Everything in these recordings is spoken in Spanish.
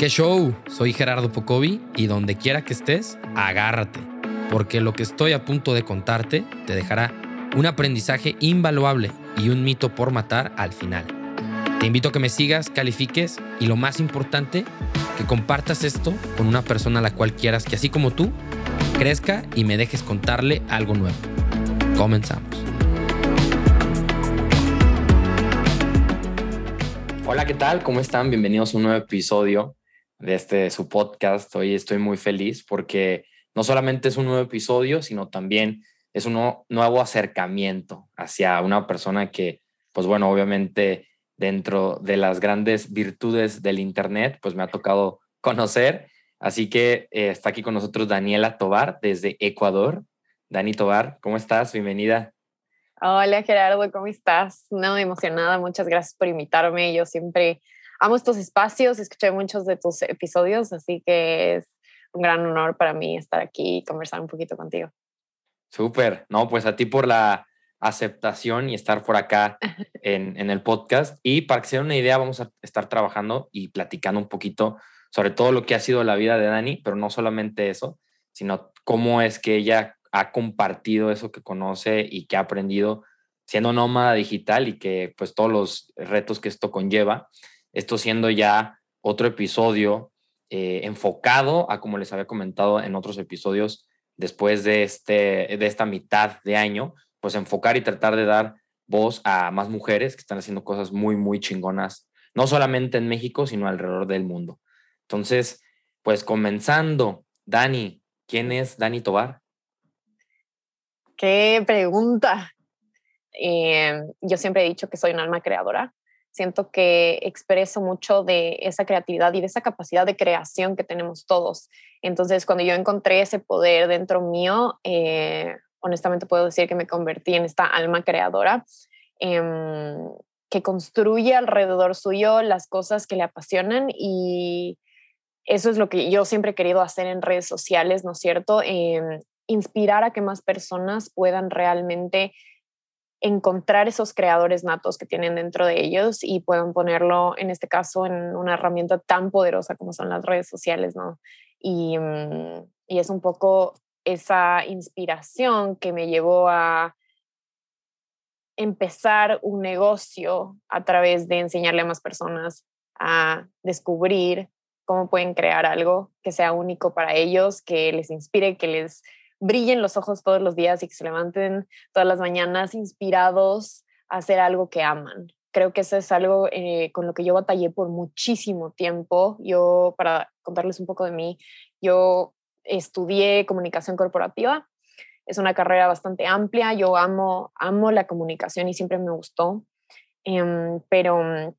¿Qué show? Soy Gerardo Pocovi y donde quiera que estés, agárrate, porque lo que estoy a punto de contarte te dejará un aprendizaje invaluable y un mito por matar al final. Te invito a que me sigas, califiques y lo más importante, que compartas esto con una persona a la cual quieras que así como tú, crezca y me dejes contarle algo nuevo. Comenzamos. Hola, ¿qué tal? ¿Cómo están? Bienvenidos a un nuevo episodio de este su podcast. Hoy estoy muy feliz porque no solamente es un nuevo episodio, sino también es un nuevo acercamiento hacia una persona que, pues bueno, obviamente dentro de las grandes virtudes del Internet, pues me ha tocado conocer. Así que eh, está aquí con nosotros Daniela Tobar desde Ecuador. Dani Tobar, ¿cómo estás? Bienvenida. Hola Gerardo, ¿cómo estás? No, emocionada, muchas gracias por invitarme. Yo siempre amo estos espacios, escuché muchos de tus episodios, así que es un gran honor para mí estar aquí y conversar un poquito contigo. Súper, no, pues a ti por la aceptación y estar por acá en, en, el podcast. Y para que se den una idea, vamos a estar trabajando y platicando un poquito sobre todo lo que ha sido la vida de Dani, pero no solamente eso, sino cómo es que ella ha compartido eso que conoce y que ha aprendido siendo nómada digital y que pues todos los retos que esto conlleva, esto siendo ya otro episodio eh, enfocado a como les había comentado en otros episodios después de, este, de esta mitad de año, pues enfocar y tratar de dar voz a más mujeres que están haciendo cosas muy, muy chingonas, no solamente en México, sino alrededor del mundo. Entonces, pues comenzando, Dani, ¿quién es Dani Tobar? Qué pregunta. Eh, yo siempre he dicho que soy un alma creadora. Siento que expreso mucho de esa creatividad y de esa capacidad de creación que tenemos todos. Entonces, cuando yo encontré ese poder dentro mío, eh, honestamente puedo decir que me convertí en esta alma creadora em, que construye alrededor suyo las cosas que le apasionan y eso es lo que yo siempre he querido hacer en redes sociales, ¿no es cierto? Em, inspirar a que más personas puedan realmente encontrar esos creadores natos que tienen dentro de ellos y puedan ponerlo, en este caso, en una herramienta tan poderosa como son las redes sociales, ¿no? Y, mm, y es un poco esa inspiración que me llevó a empezar un negocio a través de enseñarle a más personas a descubrir cómo pueden crear algo que sea único para ellos, que les inspire, que les brillen los ojos todos los días y que se levanten todas las mañanas inspirados a hacer algo que aman. Creo que eso es algo eh, con lo que yo batallé por muchísimo tiempo. Yo, para contarles un poco de mí, yo estudié comunicación corporativa. Es una carrera bastante amplia. Yo amo, amo la comunicación y siempre me gustó. Em, pero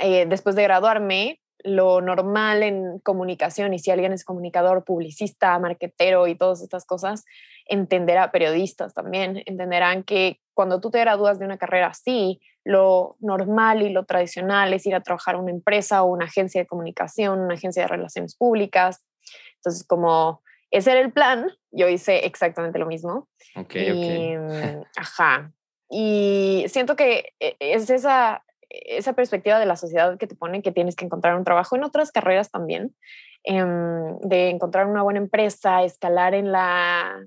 eh, después de graduarme, lo normal en comunicación y si alguien es comunicador, publicista, marquetero y todas estas cosas, entenderá, periodistas también, entenderán que cuando tú te gradúas de una carrera así, lo normal y lo tradicional es ir a trabajar a una empresa o una agencia de comunicación, una agencia de relaciones públicas. Entonces, como ese era el plan, yo hice exactamente lo mismo. Ok, y, Ajá. Y siento que e, es esa esa perspectiva de la sociedad que te pone que tienes que encontrar un trabajo en otras carreras también, em, de encontrar una buena empresa, escalar en la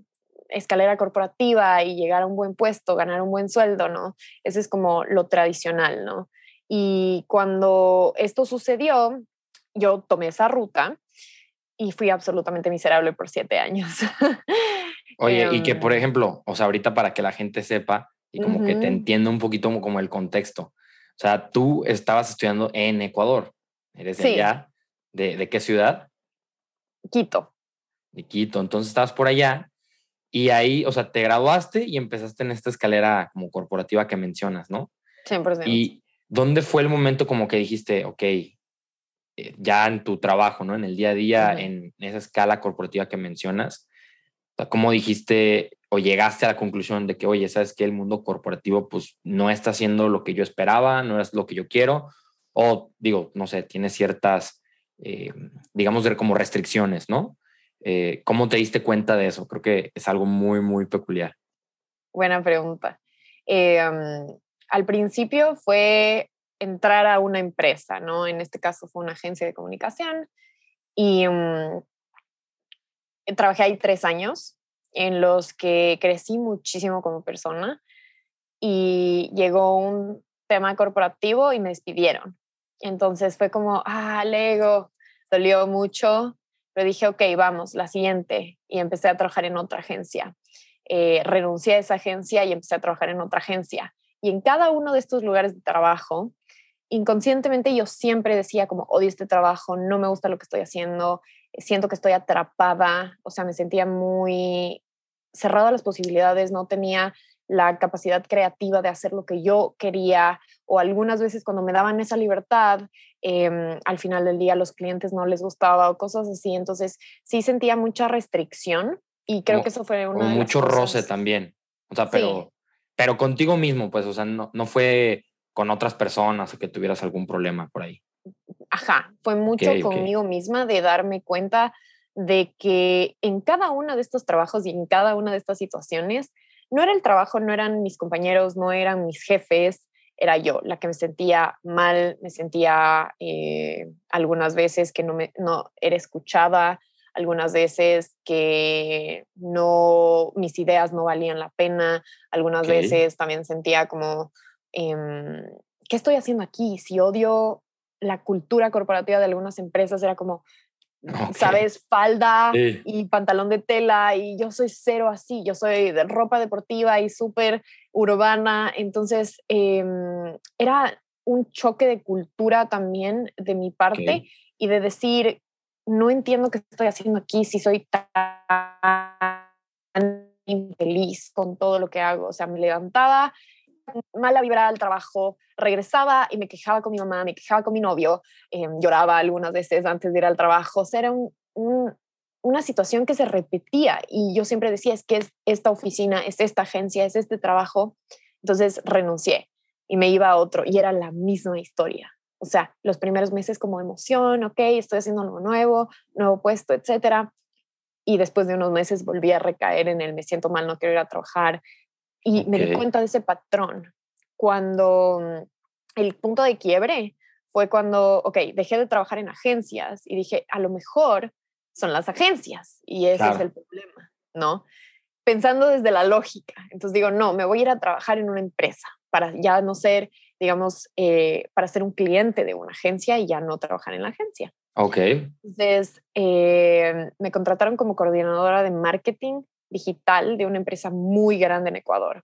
escalera corporativa y llegar a un buen puesto, ganar un buen sueldo, ¿no? Eso es como lo tradicional, ¿no? Y cuando esto sucedió, yo tomé esa ruta y fui absolutamente miserable por siete años. Oye, y que por em ejemplo, o sea, ahorita para que la gente sepa y como que te entienda un poquito como el contexto, o sea, tú estabas estudiando en Ecuador. ¿Eres de allá? ¿De, qué ciudad? Quito. De Quito. Entonces estabas por allá y ahí, o sea, te graduaste y empezaste en esta escalera como corporativa que mencionas, ¿no? 100%. ¿Y dónde fue el momento como que dijiste, ok, eh, ya en tu trabajo, ¿no? En el día a día, en esa escala corporativa que mencionas, ¿cómo dijiste, o llegaste a la conclusión de que, oye, sabes que el mundo corporativo pues no está haciendo lo que yo esperaba, no es lo que yo quiero, o digo, no sé, tiene ciertas, eh, digamos, como restricciones, ¿no? Eh, ¿Cómo te diste cuenta de eso? Creo que es algo muy, muy peculiar. Buena pregunta. Eh, al principio fue entrar a una empresa, ¿no? En este caso fue una agencia de comunicación y mm, trabajé ahí tres años en los que crecí muchísimo como persona y llegó un tema corporativo y me despidieron. Entonces fue como, ah, Lego, dolió mucho, pero dije, ok, vamos, la siguiente. Y empecé a trabajar en otra agencia. Eh, renuncié a esa agencia y empecé a trabajar en otra agencia. Y en cada uno de estos lugares de trabajo, inconscientemente yo siempre decía como, odio este trabajo, no me gusta lo que estoy haciendo, siento que estoy atrapada, o sea, me sentía muy cerrada a las posibilidades, no tenía la capacidad creativa de hacer lo que yo quería o algunas veces cuando me daban esa libertad, em, al final del día los clientes no les gustaba o cosas así, entonces sí sentía mucha restricción y creo que eso fue una... mucho roce también, o sea, pero, pero contigo mismo, pues, o sea, no, no fue con otras personas o que tuvieras algún problema por ahí. Ajá, fue mucho conmigo misma de darme cuenta de que en cada uno de estos trabajos y en cada una de estas situaciones, no era el trabajo, no eran mis compañeros, no eran mis jefes, era yo la que me sentía mal, me sentía eh, algunas veces que no, me, no era escuchada, algunas veces que no, mis ideas no valían la pena, algunas veces también sentía como, em, ¿qué estoy haciendo aquí? Si odio la cultura corporativa de algunas empresas, era como, ¿sabes? Falda y pantalón de tela y yo soy cero así, yo soy de ropa deportiva y súper urbana, entonces em, era un choque de cultura también de mi parte y de decir, no entiendo qué estoy haciendo aquí si soy tan infeliz con todo lo que hago, o sea, me levantaba mala vibra al trabajo, regresaba y me quejaba con mi mamá, me quejaba con mi novio, em, lloraba algunas veces antes de ir al trabajo. O sea, era una situación que se repetía y yo siempre decía, es que es esta oficina, es esta agencia, es este trabajo. Entonces renuncié y me iba a otro y era la misma historia. O sea, los primeros meses como emoción, ok, estoy haciendo algo nuevo, nuevo puesto, etcétera. Y después de unos meses volví a recaer en el me siento mal, no quiero ir a trabajar, y me di cuenta de ese patrón cuando mm, el punto de quiebre fue cuando, ok, dejé de trabajar en agencias y dije, a lo mejor son las agencias y ese es el problema, ¿no? Pensando desde la lógica. Entonces digo, no, me voy a ir a trabajar en una empresa para ya no ser, digamos, eh, para ser un cliente de una agencia y ya no trabajar en la agencia. Ok. Entonces, eh, me contrataron como coordinadora de marketing digital de una empresa muy grande en Ecuador.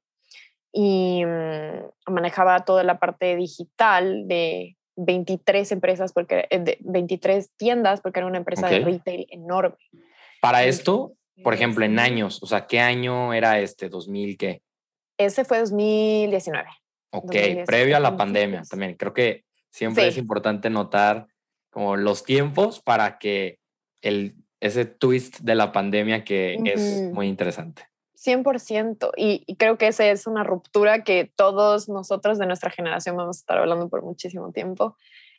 Y mm, manejaba toda la parte digital de 23 empresas, porque, eh, de 23 tiendas, porque era una empresa de retail enorme. Para esto, por ejemplo, en años, o sea, ¿qué año era este? ¿2000 qué? Ese fue 2019. Ok, previo a la pandemia también. Creo que siempre es importante notar como los tiempos para que el ese twist de la pandemia que es muy interesante. 100%. Y, y, creo que esa es una ruptura que todos nosotros de nuestra generación vamos a estar hablando por muchísimo tiempo.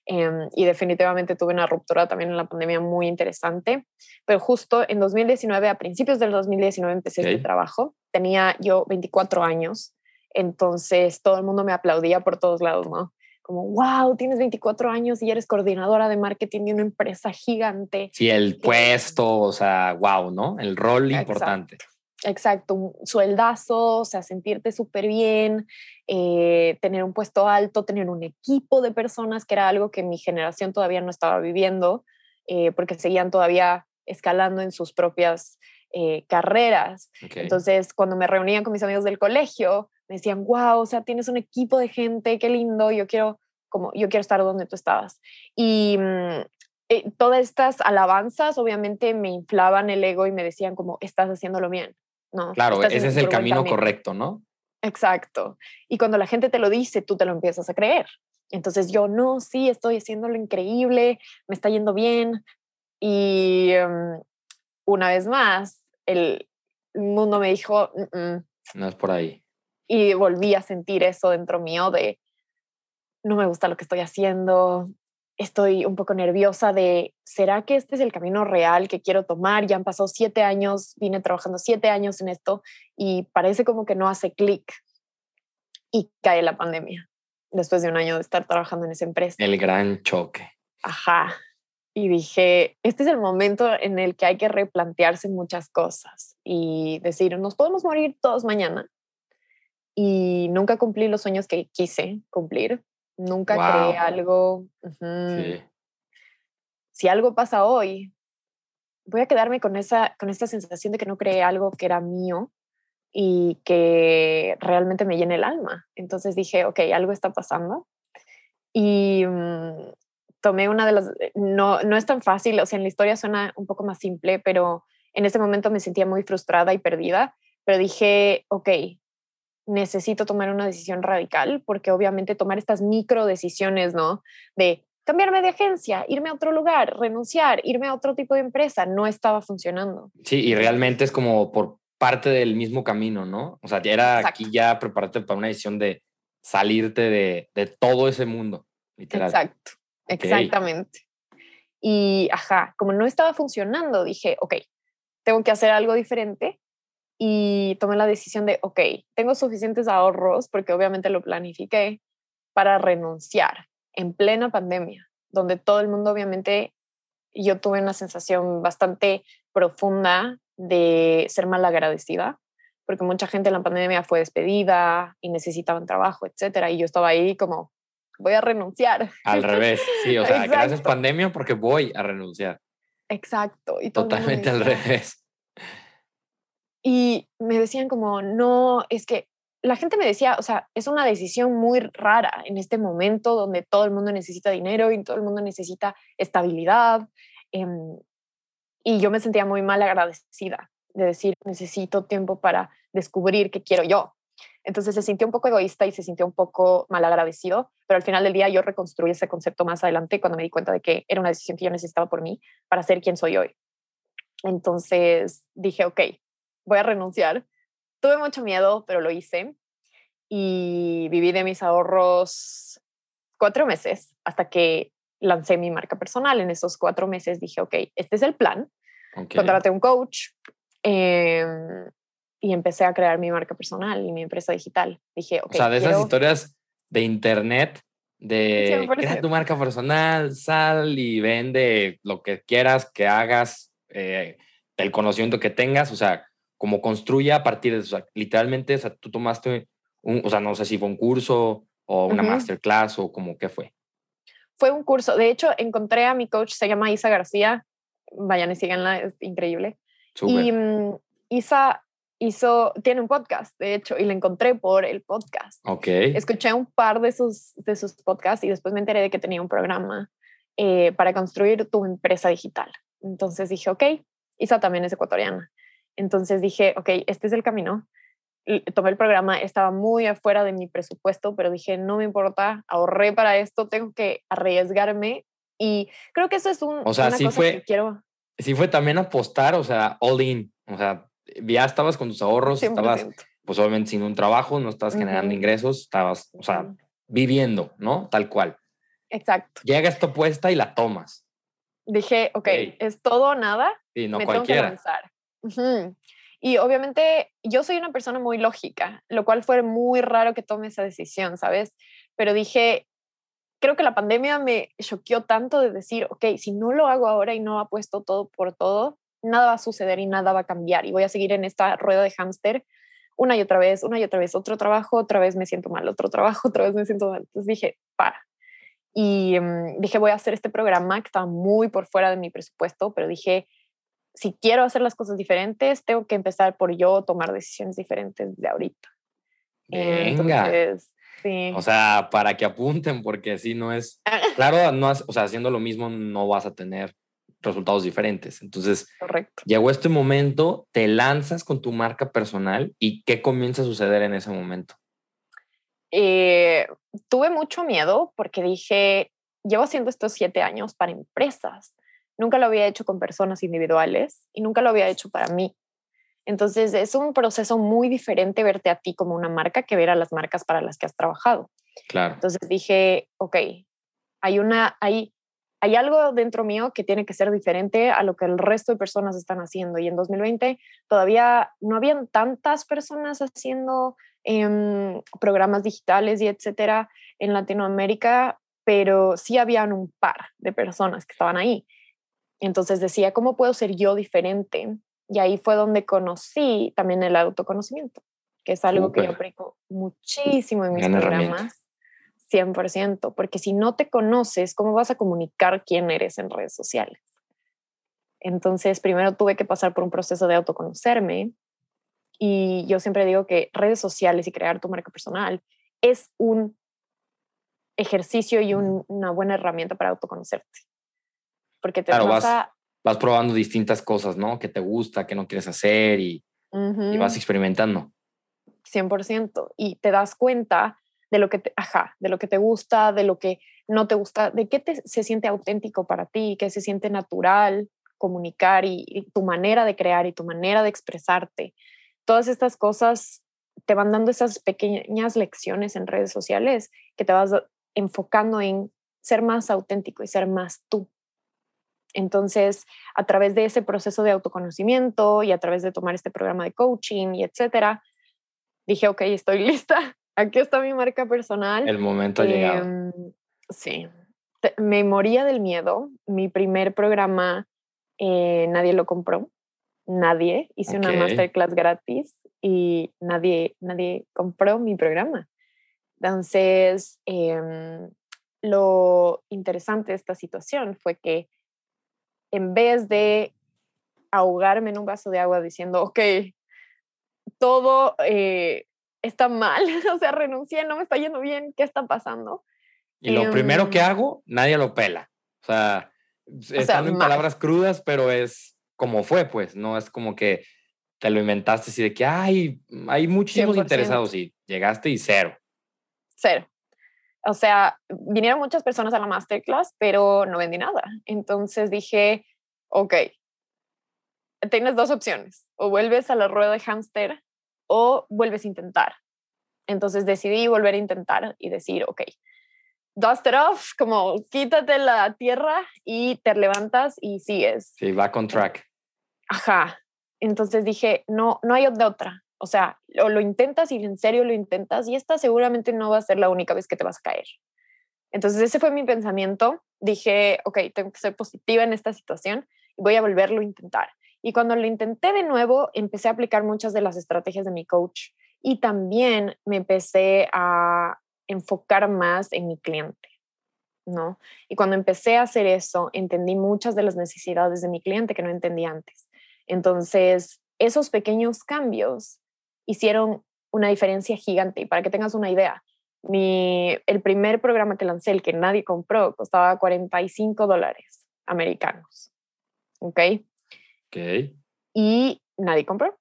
Em, y definitivamente tuve una ruptura también en la pandemia muy interesante. Pero justo en 2019, a principios del 2019, empecé este trabajo. Tenía yo 24 años. Entonces todo el mundo me aplaudía por todos lados, ¿no? Como, wow, tienes 24 años y eres coordinadora de marketing de una empresa gigante. Sí, el puesto, o sea, wow, ¿no? El rol importante. Exacto, un sueldazo, o sea, sentirte súper bien, eh, tener un puesto alto, tener un equipo de personas, que era algo que mi generación todavía no estaba viviendo, eh, porque seguían todavía escalando en sus propias eh, carreras. Entonces, cuando me reunía con mis amigos del colegio, me decían, wow, o sea, tienes un equipo de gente, qué lindo, yo quiero, como, yo quiero estar donde tú estabas. Y mm, eh, todas estas alabanzas obviamente me inflaban el ego y me decían como, estás haciéndolo bien. No, claro, ese es el camino, correcto, ¿no? Exacto. Y cuando la gente te lo dice, tú te lo empiezas a creer. Entonces yo, no, sí, estoy haciéndolo increíble, me está yendo bien. Y em, una vez más, el mundo me dijo, no es por ahí y volví a sentir eso dentro mío de no me gusta lo que estoy haciendo, estoy un poco nerviosa de, ¿será que este es el camino real que quiero tomar? Ya han pasado siete años, vine trabajando siete años en esto y parece como que no hace clic y cae la pandemia. después de un año de estar trabajando en esa empresa. El gran choque. Ajá. Y dije, este es el momento en el que hay que replantearse muchas cosas y decir, nos podemos morir todos mañana. Y nunca cumplí los sueños que quise cumplir. Nunca creé algo. Si algo pasa hoy, voy a quedarme con esa, con esta sensación de que no creé algo que era mío y que realmente me llene el alma. Entonces dije, ok, algo está pasando. Y mm, tomé una de las, eh, no, no es tan fácil, o sea, en la historia suena un poco más simple, pero en ese momento me sentía muy frustrada y perdida, pero dije, ok, necesito tomar una decisión radical, porque obviamente tomar estas micro decisiones, ¿no? De cambiarme de agencia, irme a otro lugar, renunciar, irme a otro tipo de empresa, no estaba funcionando. Sí, y realmente es como por parte del mismo camino, ¿no? O sea, ya era aquí ya prepararte para una decisión de salirte de, de todo ese mundo, literal. Exacto, exactamente. Y, ajá, como no estaba funcionando, dije, ok, tengo que hacer algo diferente y tomé la decisión de, ok, tengo suficientes ahorros, porque obviamente lo planifiqué, para renunciar en plena pandemia, donde todo el mundo obviamente, yo tuve una sensación bastante profunda de ser mal agradecida, porque mucha gente en la pandemia fue despedida y necesitaban trabajo, etcétera, y yo estaba ahí como, voy a renunciar. Al revés, sí, o sea, gracias pandemia porque voy a renunciar. Exacto. Y Totalmente al revés. Y me decían como, no, es que la gente me decía, o sea, es una decisión muy rara en este momento donde todo el mundo necesita dinero y todo el mundo necesita estabilidad. Em, y yo me sentía muy mal agradecida de decir, necesito tiempo para descubrir qué quiero yo. Entonces se sintió un poco egoísta y se sintió un poco mal agradecido, pero al final del día yo reconstruí ese concepto más adelante cuando me di cuenta de que era una decisión que yo necesitaba por mí para ser quien soy hoy. Entonces dije, ok, voy a renunciar. Tuve mucho miedo, pero lo hice y viví de mis ahorros cuatro meses hasta que lancé mi marca personal. En esos cuatro meses dije, ok, este es el plan. Okay. Contraté un coach em, y empecé a crear mi marca personal y mi empresa digital. Dije, ok. O sea, de esas historias de internet, de crea tu marca personal, sal y vende lo que quieras que hagas, eh, el conocimiento que tengas, o sea, como construye a partir de eso. literalmente, o sea, tú tomaste un, o sea, no sé si fue un curso o una masterclass o como qué fue. Fue un curso. De hecho, encontré a mi coach, se llama Isa García. Vayan y síganla, es increíble. Y mm, Isa hizo, tiene un podcast, de hecho, y la encontré por el podcast. Ok. Escuché un par de sus, de sus podcasts y después me enteré de que tenía un programa eh, para construir tu empresa digital. Entonces dije, ok, Isa también es ecuatoriana. Entonces dije, ok, este es el camino. tomé el programa, estaba muy afuera de mi presupuesto, pero dije, no me importa, ahorré para esto, tengo que arriesgarme y creo que eso es un, o sea, una sí cosa fue, que quiero. Sí fue también apostar, o sea, all in, o sea, ya estabas con tus ahorros, estabas pues obviamente sin un trabajo, no estabas generando ingresos, estabas, o sea, viviendo, ¿no? Tal cual. Exacto. Llega esta apuesta y la tomas. Dije, ok, es todo o nada. Sí, no me cualquiera. Tengo que lanzar. Y obviamente yo soy una persona muy lógica, lo cual fue muy raro que tome esa decisión, ¿sabes? Pero dije, creo que la pandemia me choqueó tanto de decir, ok, si no lo hago ahora y no apuesto todo por todo, nada va a suceder y nada va a cambiar y voy a seguir en esta rueda de hámster una y otra vez, una y otra vez, otro trabajo, otra vez me siento mal, otro trabajo, otra vez me siento mal. Entonces dije, para. Y um, dije, voy a hacer este programa que estaba muy por fuera de mi presupuesto, pero dije, si quiero hacer las cosas diferentes, tengo que empezar por yo tomar decisiones diferentes de ahorita. Venga. sí. O sea, para que apunten, porque si no es, claro, no o sea, haciendo lo mismo no vas a tener resultados diferentes. Entonces, Correcto. llegó este momento, te lanzas con tu marca personal y ¿qué comienza a suceder en ese momento? Eh, tuve mucho miedo porque dije, llevo haciendo estos siete años para empresas Nunca lo había hecho con personas individuales y nunca lo había hecho para mí. Entonces es un proceso muy diferente verte a ti como una marca que ver a las marcas para las que has trabajado. Claro. Entonces dije, ok, hay una, hay, hay algo dentro mío que tiene que ser diferente a lo que el resto de personas están haciendo. Y en 2020 todavía no habían tantas personas haciendo em, programas digitales y etcétera. en Latinoamérica, pero sí habían un par de personas que estaban ahí. Entonces decía, ¿cómo puedo ser yo diferente? Y ahí fue donde conocí también el autoconocimiento, que es algo que yo aplico muchísimo en mis programas. 100%, porque si no te conoces, ¿cómo vas a comunicar quién eres en redes sociales? Entonces, primero tuve que pasar por un proceso de autoconocerme y yo siempre digo que redes sociales y crear tu marca personal es un ejercicio y una buena herramienta para autoconocerte. Porque te vas, vas, probando distintas cosas, ¿no? Que te gusta, que no quieres hacer y, y vas experimentando. 100%. Y te das cuenta de lo que te, ajá, de lo que te gusta, de lo que no te gusta, de qué te, se siente auténtico para ti, qué se siente natural comunicar y, tu manera de crear y tu manera de expresarte. Todas estas cosas te van dando esas pequeñas lecciones en redes sociales que te vas enfocando en ser más auténtico y ser más tú. Entonces, a través de ese proceso de autoconocimiento y a través de tomar este programa de coaching y etcétera, dije, ok, estoy lista aquí está mi marca personal. El momento ha llegado. Em, sí, me moría del miedo. Mi primer programa eh, nadie lo compró, nadie. Hice una masterclass gratis y nadie, nadie compró mi programa. Entonces, em, lo interesante de esta situación fue que en vez de ahogarme en un vaso de agua diciendo, ok, todo eh, está mal, o sea, renuncié, no me está yendo bien, ¿qué está pasando? Y lo primero que em, hago, nadie lo pela. O sea, están en palabras crudas, pero es como fue, pues, no es como que te lo inventaste así de que hay, hay muchísimos interesados y llegaste y cero. Cero. O sea, vinieron muchas personas a la masterclass, pero no vendí nada. Entonces dije, ok, tienes dos opciones. O vuelves a la rueda de hámster o vuelves a intentar. Entonces decidí volver a intentar y decir, ok, dust it off, como quítate la tierra y te levantas y sigues. Sí, va con track. Ajá. Entonces dije, no, no hay de otra. O sea, o lo intentas y en serio lo intentas y esta seguramente no va a ser la única vez que te vas a caer. Entonces ese fue mi pensamiento. Dije, ok, tengo que ser positiva en esta situación y voy a volverlo a intentar. Y cuando lo intenté de nuevo, empecé a aplicar muchas de las estrategias de mi coach y también me empecé a enfocar más en mi cliente, ¿no? Y cuando empecé a hacer eso, entendí muchas de las necesidades de mi cliente que no entendía antes. Entonces, esos pequeños cambios hicieron una diferencia gigante. Y para que tengas una idea, mi, el primer programa que lancé, el que nadie compró, costaba 45 dólares americanos. ¿Ok? y nadie compró.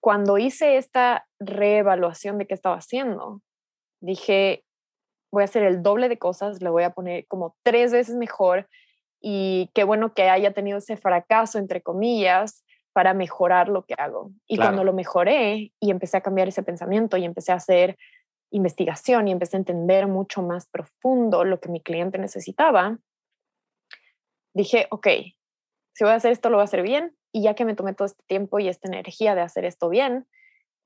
Cuando hice esta reevaluación de qué estaba haciendo, dije, voy a hacer el doble de cosas, le voy a poner como tres veces mejor y qué bueno que haya tenido ese fracaso, entre comillas, para mejorar lo que hago. Y cuando lo mejoré y empecé a cambiar ese pensamiento y empecé a hacer investigación y empecé a entender mucho más profundo lo que mi cliente necesitaba, dije, ok, si voy a hacer esto, lo voy a hacer bien. Y ya que me tomé todo este tiempo y esta energía de hacer esto bien,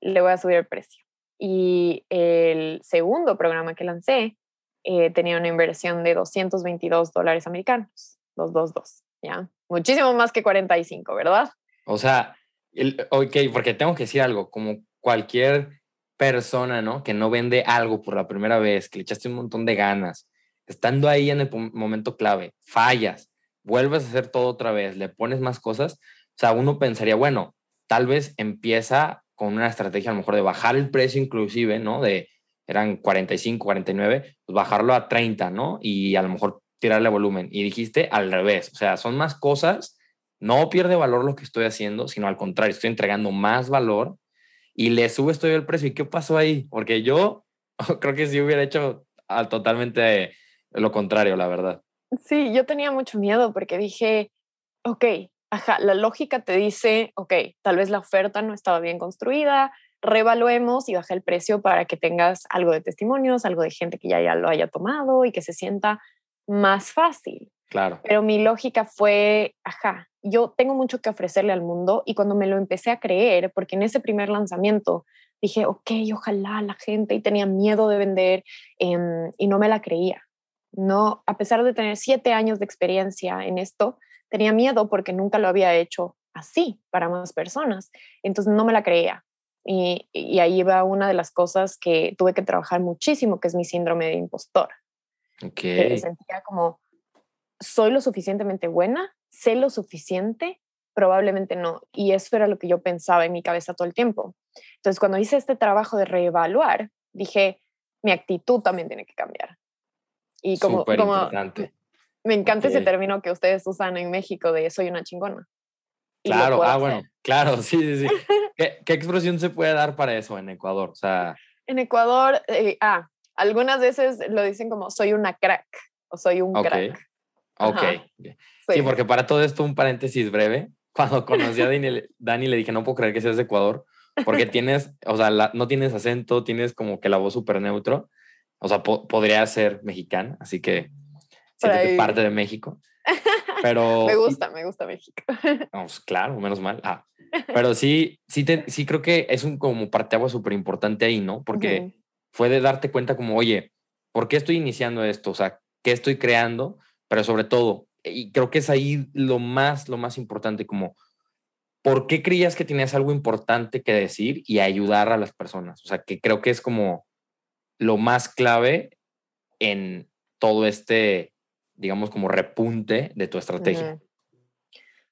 le voy a subir el precio. Y el segundo programa que lancé eh, tenía una inversión de 222 dólares americanos, 222, ¿ya? Muchísimo más que 45, ¿verdad? O sea, el, ok, porque tengo que decir algo, como cualquier persona, ¿no? Que no vende algo por la primera vez, que le echaste un montón de ganas, estando ahí en el momento clave, fallas, vuelves a hacer todo otra vez, le pones más cosas, o sea, uno pensaría, bueno, tal vez empieza con una estrategia a lo mejor de bajar el precio inclusive, ¿no? De, eran 45, 49, pues bajarlo a 30, ¿no? Y a lo mejor tirarle volumen. Y dijiste al revés, o sea, son más cosas, no pierde valor lo que estoy haciendo, sino al contrario, estoy entregando más valor y le sube esto el precio. ¿Y qué pasó ahí? Porque yo creo que sí hubiera hecho totalmente lo contrario, la verdad. Sí, yo tenía mucho miedo porque dije, ok, ajá, la lógica te dice, ok, tal vez la oferta no estaba bien construida, revaluemos y baja el precio para que tengas algo de testimonios, algo de gente que ya, ya lo haya tomado y que se sienta más fácil. Claro. Pero mi lógica fue, ajá, yo tengo mucho que ofrecerle al mundo y cuando me lo empecé a creer, porque en ese primer lanzamiento dije, ok, ojalá la gente, y tenía miedo de vender em, y no me la creía. No, a pesar de tener siete años de experiencia en esto, tenía miedo porque nunca lo había hecho así para más personas. Entonces no me la creía. Y, y ahí va una de las cosas que tuve que trabajar muchísimo, que es mi síndrome de impostor. Okay. Que sentía como, soy lo suficientemente buena, sé lo suficiente, probablemente no. Y eso era lo que yo pensaba en mi cabeza todo el tiempo. Entonces, cuando hice este trabajo de reevaluar, dije, mi actitud también tiene que cambiar. Y como, como me encanta ese término que ustedes usan en México de soy una chingona. Claro, ah, bueno, claro, sí, sí, sí. ¿Qué, ¿Qué, expresión se puede dar para eso en Ecuador? O sea... En Ecuador, eh, ah, algunas veces lo dicen como soy una crack o soy un crack. Ok. Sí. porque para todo esto, un paréntesis breve. Cuando conocí a Dani, Dani, le dije, no puedo creer que seas de Ecuador, porque tienes, o sea, no tienes acento, tienes como que la voz súper neutro. O sea, podría ser mexicana, así que siéntete parte de México. Pero... me gusta, me gusta México. Vamos, claro, menos mal. Ah, pero sí, sí, te, sí creo que es un como parteagua súper importante ahí, ¿no? Porque fue de darte cuenta como, oye, ¿por qué estoy iniciando esto? O sea, ¿qué estoy creando? Pero sobre todo, y creo que es ahí lo más, lo más importante, como, ¿por qué creías que tenías algo importante que decir y ayudar a las personas? O sea, que creo que es como lo más clave en todo este, digamos, como repunte de tu estrategia.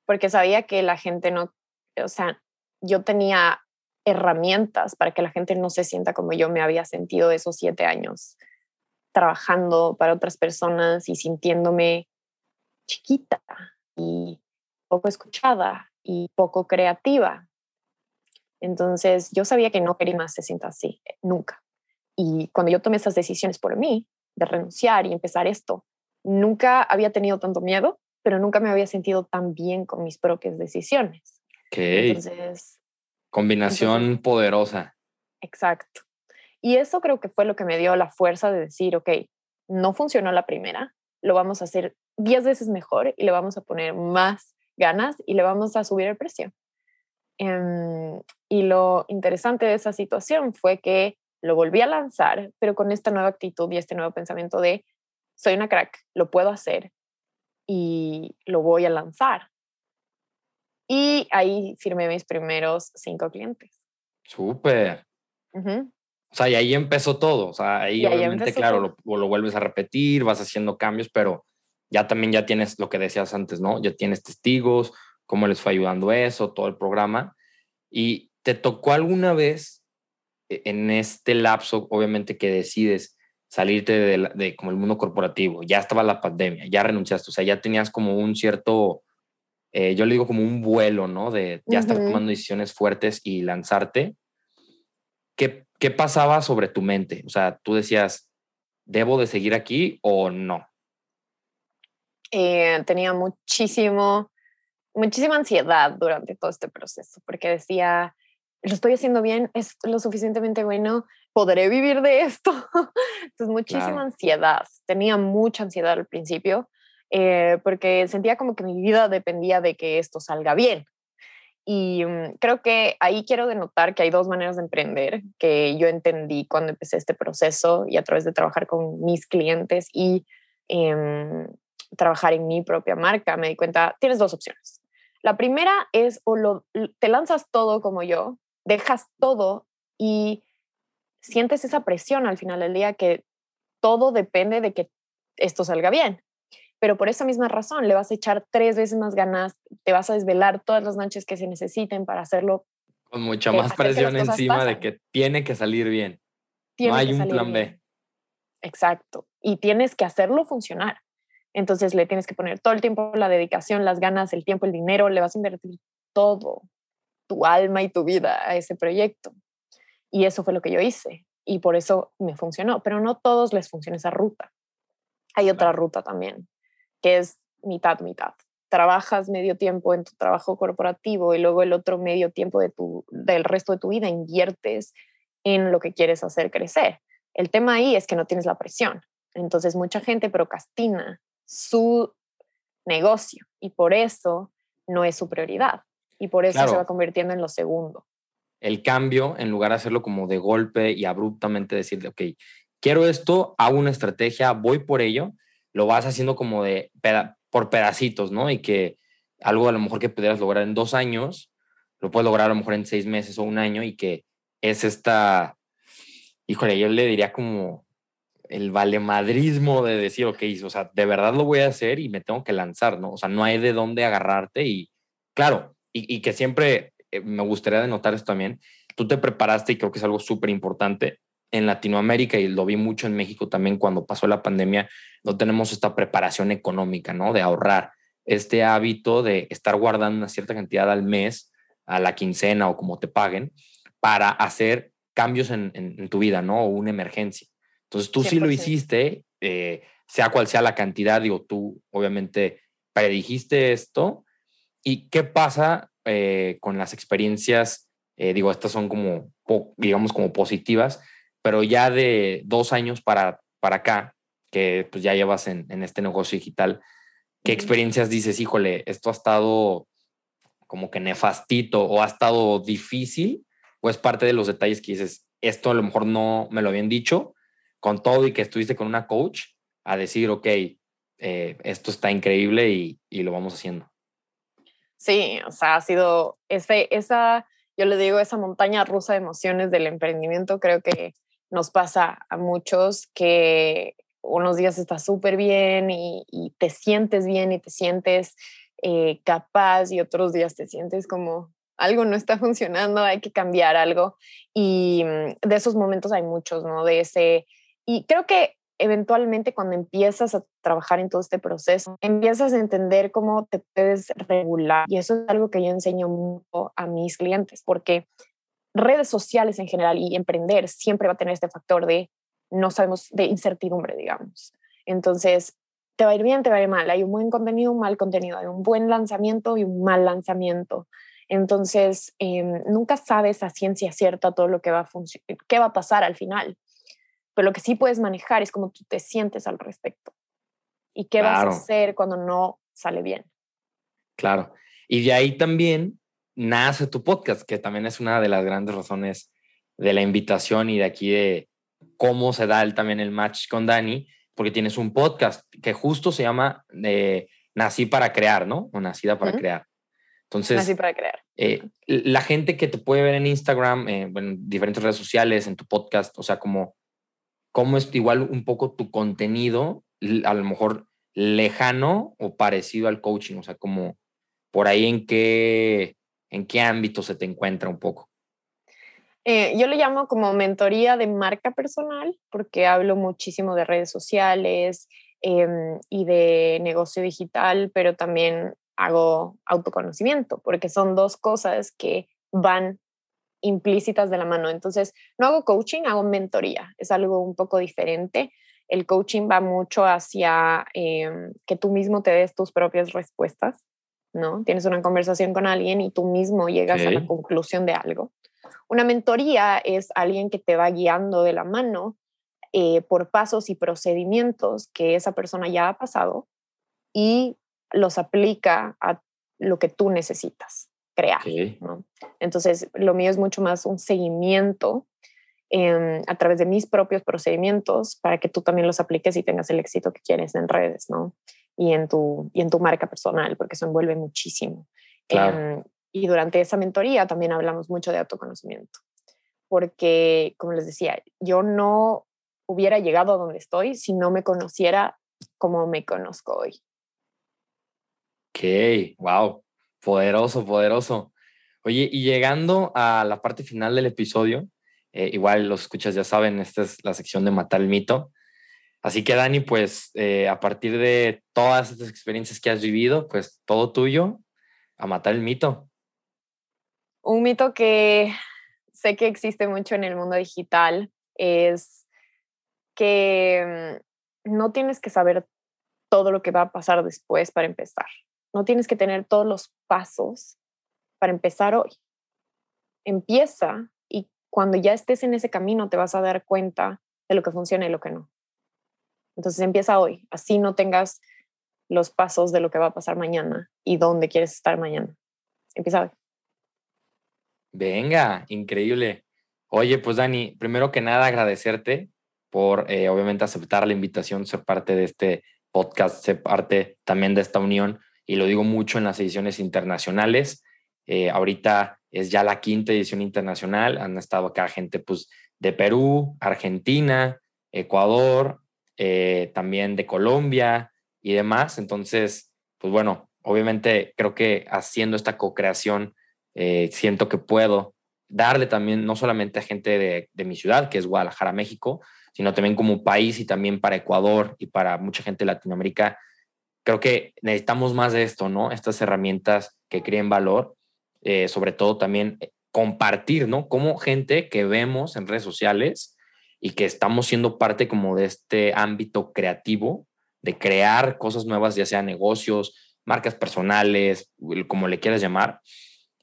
Porque sabía que la gente no, o sea, yo tenía herramientas para que la gente no se sienta como yo me había sentido esos siete años trabajando para otras personas y sintiéndome chiquita y poco escuchada y poco creativa. Entonces yo sabía que no quería más se sienta así, nunca. Y cuando yo tomé esas decisiones por mí, de renunciar y empezar esto, nunca había tenido tanto miedo, pero nunca me había sentido tan bien con mis propias decisiones. Entonces, Combinación poderosa. Exacto. Y eso creo que fue lo que me dio la fuerza de decir, ok, no funcionó la primera, lo vamos a hacer diez veces mejor y le vamos a poner más ganas y le vamos a subir el precio. Em, y lo interesante de esa situación fue que lo volví a lanzar, pero con esta nueva actitud y este nuevo pensamiento de, soy una crack, lo puedo hacer y lo voy a lanzar. Y ahí firmé mis primeros cinco clientes. Súper. O sea, y ahí empezó todo. O sea, ahí, obviamente, claro, lo, lo, vuelves a repetir, vas haciendo cambios, pero ya también ya tienes lo que decías antes, ¿no? Ya tienes testigos, cómo les fue ayudando eso, todo el programa. ¿Y te tocó alguna vez e, en este lapso, obviamente, que decides salirte de, de como el mundo corporativo? Ya estaba la pandemia, ya renunciaste, o sea, ya tenías como un cierto eh, yo le digo como un vuelo, ¿no? De ya estar tomando decisiones fuertes y lanzarte. ¿Qué, ¿Qué pasaba sobre tu mente? O sea, tú decías, ¿debo de seguir aquí o no? Eh, tenía muchísimo, muchísima ansiedad durante todo este proceso, porque decía, lo estoy haciendo bien, es lo suficientemente bueno, podré vivir de esto. Entonces, muchísima ansiedad. Tenía mucha ansiedad al principio eh, porque sentía como que mi vida dependía de que esto salga bien. Y mm, creo que ahí quiero denotar que hay dos maneras de emprender que yo entendí cuando empecé este proceso y a través de trabajar con mis clientes y em, trabajar en mi propia marca, me di cuenta, tienes dos opciones. La primera es o lo, te lanzas todo como yo, dejas todo y sientes esa presión al final del día que todo depende de que esto salga bien pero por esa misma razón le vas a echar tres veces más ganas, te vas a desvelar todas las noches que se necesiten para hacerlo. Con mucha más presión encima de que tiene que salir bien. no hay un plan B. Exacto. Y tienes que hacerlo funcionar. Entonces le tienes que poner todo el tiempo, la dedicación, las ganas, el tiempo, el dinero, le vas a invertir todo, tu alma y tu vida a ese proyecto. Y eso fue lo que yo hice. Y por eso me funcionó. Pero no todos les funciona esa ruta. Hay otra ruta también que es mitad, mitad. Trabajas medio tiempo en tu trabajo corporativo y luego el otro medio tiempo de tu, del resto de tu vida inviertes en lo que quieres hacer crecer. El tema ahí es que no tienes la presión. Entonces mucha gente procrastina su negocio y por eso no es su prioridad y por eso se va convirtiendo en lo segundo. el cambio en lugar de hacerlo como de golpe y abruptamente decir, ok, quiero esto, hago una estrategia, voy por ello, lo vas haciendo como de por pedacitos, ¿no? Y que algo a lo mejor que pudieras lograr en dos años, lo puedes lograr a lo mejor en seis meses o un año y que es esta, híjole, yo le diría como el valemadrismo de decir, ok, o sea, de verdad lo voy a hacer y me tengo que lanzar, ¿no? O sea, no hay de dónde agarrarte y, claro, y, y que siempre eh, me gustaría denotar esto también, tú te preparaste y creo que es algo súper importante en Latinoamérica y lo vi mucho en México también cuando pasó la pandemia, no tenemos esta preparación económica, ¿no? De ahorrar, este hábito de estar guardando una cierta cantidad al mes, a la quincena o como te paguen, para hacer cambios en, en, tu vida, ¿no? O una emergencia. Entonces tú sí lo hiciste, eh, sea cual sea la cantidad, digo, tú obviamente predijiste esto. ¿Y qué pasa eh, con las experiencias? Eh, digo, estas son como, digamos, como positivas, pero ya de dos años para, para acá, que pues ya llevas en, en este negocio digital, ¿qué experiencias dices, híjole, esto ha estado como que nefastito o ha estado difícil? O es parte de los detalles que dices, esto a lo mejor no me lo habían dicho, con todo y que estuviste con una coach, a decir, ok, eh, esto está increíble y, y, lo vamos haciendo. Sí, o sea, ha sido ese, esa, yo le digo, esa montaña rusa de emociones del emprendimiento, creo que nos pasa a muchos que unos días estás súper bien y, te sientes bien y te sientes eh, capaz y otros días te sientes como algo no está funcionando, hay que cambiar algo. Y mm, de esos momentos hay muchos, ¿no? De ese... Y creo que eventualmente cuando empiezas a trabajar en todo este proceso, empiezas a entender cómo te puedes regular. Y eso es algo que yo enseño mucho a mis clientes, porque redes sociales en general y emprender siempre va a tener este factor de no sabemos, de incertidumbre, digamos. Entonces, te va a ir bien, te va a ir mal. Hay un buen contenido, un mal contenido. Hay un buen lanzamiento y un mal lanzamiento. Entonces, em, nunca sabes a ciencia cierta todo lo que va a qué va a pasar al final. Pero lo que sí puedes manejar es cómo tú te sientes al respecto y qué vas a hacer cuando no sale bien. Claro. Y de ahí también nace tu podcast, que también es una de las grandes razones de la invitación y de aquí de cómo se da el, también el match con Dani, porque tienes un podcast que justo se llama eh, Nací para crear, ¿no? O Nacida para crear. Entonces, Nací para crear. Eh, la gente que te puede ver en Instagram, eh, en diferentes redes sociales, en tu podcast, o sea, como cómo es igual un poco tu contenido, a lo mejor lejano o parecido al coaching, o sea, como por ahí en qué ¿En qué ámbito se te encuentra un poco? Eh, yo lo llamo como mentoría de marca personal porque hablo muchísimo de redes sociales em, y de negocio digital, pero también hago autoconocimiento porque son dos cosas que van implícitas de la mano. Entonces, no hago coaching, hago mentoría. Es algo un poco diferente. El coaching va mucho hacia em, que tú mismo te des tus propias respuestas ¿no? Tienes una conversación con alguien y tú mismo llegas a la conclusión de algo. Una mentoría es alguien que te va guiando de la mano eh, por pasos y procedimientos que esa persona ya ha pasado y los aplica a lo que tú necesitas crear. Entonces, lo mío es mucho más un seguimiento em, a través de mis propios procedimientos para que tú también los apliques y tengas el éxito que quieres en redes, ¿no? Y en tu, y en tu marca personal, porque eso envuelve muchísimo. Em, y durante esa mentoría también hablamos mucho de autoconocimiento, porque, como les decía, yo no hubiera llegado a donde estoy si no me conociera como me conozco hoy. Ok, wow, poderoso, poderoso. Oye, y llegando a la parte final del episodio, eh, igual los escuchas ya saben, esta es la sección de matar el mito. Así que Dani, pues eh, a partir de todas estas experiencias que has vivido, pues todo tuyo, a matar el mito. Un mito que sé que existe mucho en el mundo digital es que mm, no tienes que saber todo lo que va a pasar después para empezar. No tienes que tener todos los pasos para empezar hoy. Empieza y cuando ya estés en ese camino te vas a dar cuenta de lo que funciona y lo que no. Entonces empieza hoy, así no tengas los pasos de lo que va a pasar mañana y dónde quieres estar mañana. Empieza hoy. Venga, increíble. Oye, pues Dani, primero que nada agradecerte por eh, obviamente aceptar la invitación, ser parte de este podcast, ser parte también de esta unión, y lo digo mucho en las ediciones internacionales. Eh, ahorita es ya la quinta edición internacional, han estado acá gente pues de Perú, Argentina, Ecuador, eh, también de Colombia y demás. Entonces, pues bueno, obviamente creo que haciendo esta co-creación, eh, siento que puedo darle también, no solamente a gente de, mi ciudad, que es Guadalajara, México, sino también como país y también para Ecuador y para mucha gente de Latinoamérica. Creo que necesitamos más de esto, ¿no? Estas herramientas que creen valor, eh, sobre todo también compartir, ¿no? Como gente que vemos en redes sociales y que estamos siendo parte como de este ámbito creativo, de crear cosas nuevas, ya sea negocios, marcas personales, como le quieras llamar,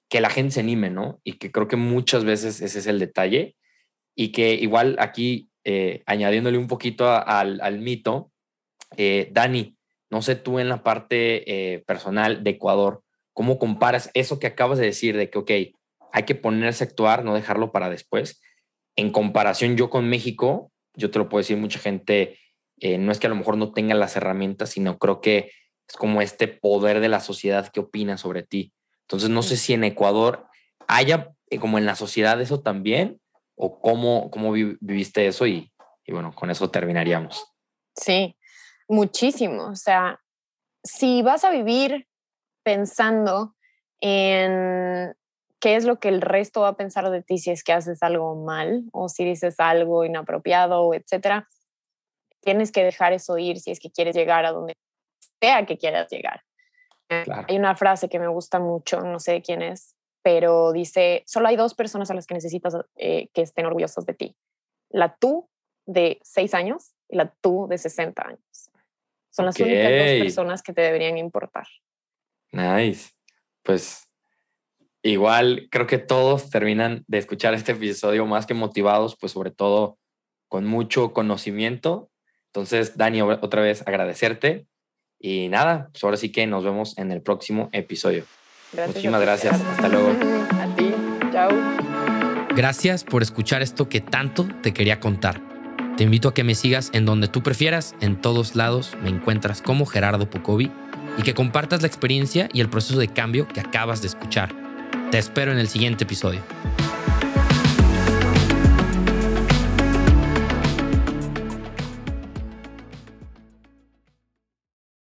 que la gente se anime, ¿no? Y que creo que muchas veces ese es el detalle y que igual aquí, eh, añadiéndole un poquito al, al, mito, eh, Dani, no sé tú en la parte eh, personal de Ecuador, ¿cómo comparas eso que acabas de decir de que, ok, hay que ponerse a actuar, no dejarlo para después? En comparación yo con México, yo te lo puedo decir, mucha gente, eh, no es que a lo mejor no tenga las herramientas, sino creo que es como este poder de la sociedad que opina sobre ti. Entonces, no sé si en Ecuador haya eh, como en la sociedad eso también, o cómo, cómo viviste eso y, y bueno, con eso terminaríamos. Sí, muchísimo. O sea, si vas a vivir pensando en qué es lo que el resto va a pensar de ti si es que haces algo mal o si dices algo inapropiado, etcétera. Tienes que dejar eso ir si es que quieres llegar a donde sea que quieras llegar. Eh, hay una frase que me gusta mucho, no sé quién es, pero dice, solo hay dos personas a las que necesitas eh, que estén orgullosos de ti. La tú de seis años y la tú de 60 años. Son las únicas dos personas que te deberían importar. Nice. Pues Igual creo que todos terminan de escuchar este episodio más que motivados, pues sobre todo con mucho conocimiento. Entonces, Dani, otra vez agradecerte. Y nada, pues ahora sí que nos vemos en el próximo episodio. Muchísimas gracias. Hasta luego. A ti. Chao. Gracias por escuchar esto que tanto te quería contar. Te invito a que me sigas en donde tú prefieras. En todos lados me encuentras como Gerardo Pocovi y que compartas la experiencia y el proceso de cambio que acabas de escuchar. Te espero en el siguiente episodio.